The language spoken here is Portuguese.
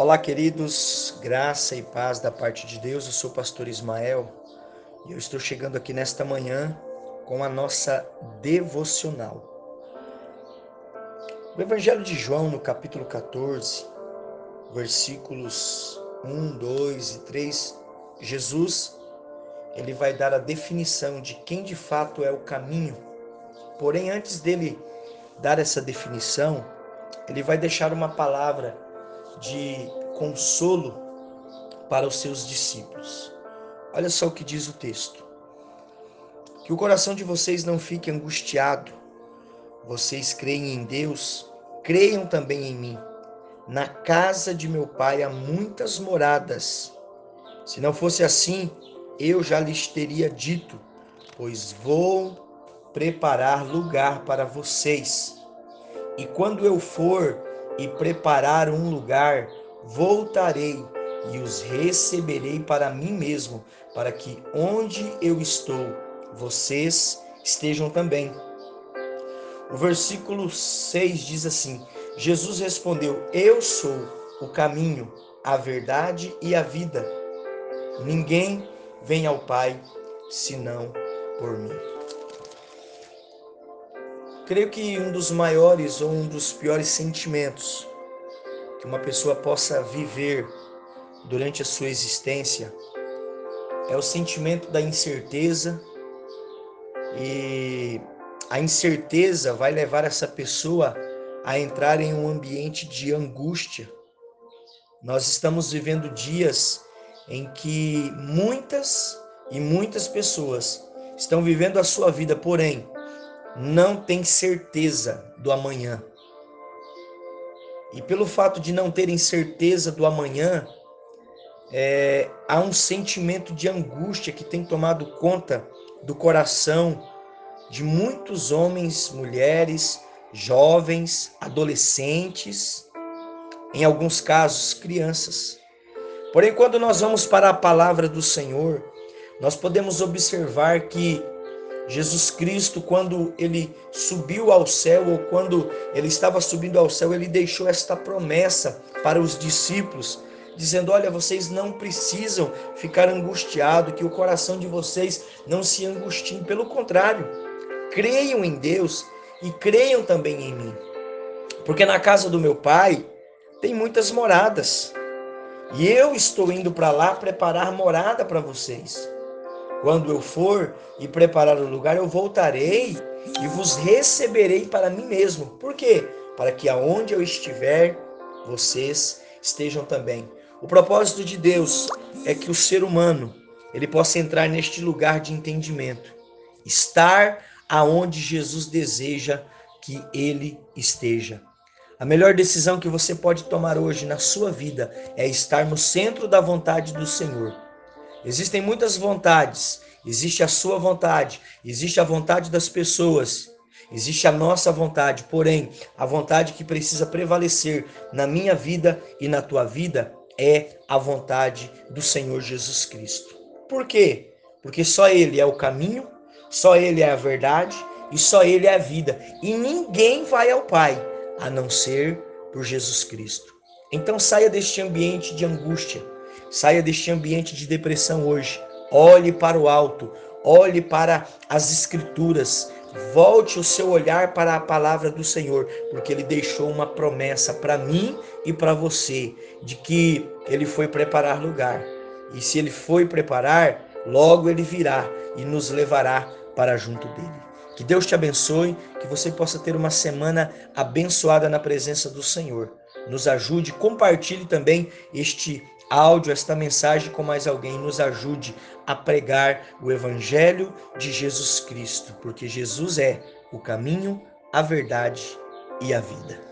Olá, queridos, graça e paz da parte de Deus. Eu sou o pastor Ismael e eu estou chegando aqui nesta manhã com a nossa devocional. O Evangelho de João, no capítulo 14, versículos 1, 2 e 3, Jesus ele vai dar a definição de quem de fato é o caminho. Porém, antes dele dar essa definição, ele vai deixar uma palavra de consolo para os seus discípulos. Olha só o que diz o texto. Que o coração de vocês não fique angustiado. Vocês creem em Deus, creiam também em mim. Na casa de meu pai há muitas moradas. Se não fosse assim, eu já lhes teria dito, pois vou preparar lugar para vocês. E quando eu for e preparar um lugar, voltarei e os receberei para mim mesmo, para que onde eu estou, vocês estejam também. O versículo 6 diz assim: Jesus respondeu: Eu sou o caminho, a verdade e a vida. Ninguém vem ao Pai senão por mim. Creio que um dos maiores ou um dos piores sentimentos que uma pessoa possa viver durante a sua existência é o sentimento da incerteza e a incerteza vai levar essa pessoa a entrar em um ambiente de angústia. Nós estamos vivendo dias em que muitas e muitas pessoas estão vivendo a sua vida, porém, não tem certeza do amanhã. E pelo fato de não terem certeza do amanhã, é, há um sentimento de angústia que tem tomado conta do coração de muitos homens, mulheres, jovens, adolescentes, em alguns casos, crianças. Porém, quando nós vamos para a palavra do Senhor, nós podemos observar que Jesus Cristo, quando ele subiu ao céu, ou quando ele estava subindo ao céu, ele deixou esta promessa para os discípulos, dizendo: Olha, vocês não precisam ficar angustiados, que o coração de vocês não se angustiem, pelo contrário, creiam em Deus e creiam também em mim. Porque na casa do meu pai tem muitas moradas. E eu estou indo para lá preparar morada para vocês. Quando eu for e preparar o lugar, eu voltarei e vos receberei para mim mesmo. Por quê? Para que aonde eu estiver, vocês estejam também. O propósito de Deus é que o ser humano ele possa entrar neste lugar de entendimento, estar aonde Jesus deseja que ele esteja. A melhor decisão que você pode tomar hoje na sua vida é estar no centro da vontade do Senhor Existem muitas vontades. Existe a sua vontade, existe a vontade das pessoas, existe a nossa vontade. Porém, a vontade que precisa prevalecer na minha vida e na tua vida é a vontade do Senhor Jesus Cristo. Por quê? Porque só Ele é o caminho, só Ele é a verdade e só Ele é a vida. E ninguém vai ao Pai a não ser por Jesus Cristo. Então saia deste ambiente de angústia Saia deste ambiente de depressão hoje. Olhe para o alto, olhe para as Escrituras, volte o seu olhar para a palavra do Senhor, porque Ele deixou uma promessa para mim e para você, de que Ele foi preparar lugar. E se Ele foi preparar, logo Ele virá e nos levará para junto dele. Que Deus te abençoe, que você possa ter uma semana abençoada na presença do Senhor. Nos ajude, compartilhe também este áudio, esta mensagem com mais alguém, nos ajude a pregar o Evangelho de Jesus Cristo, porque Jesus é o caminho, a verdade e a vida.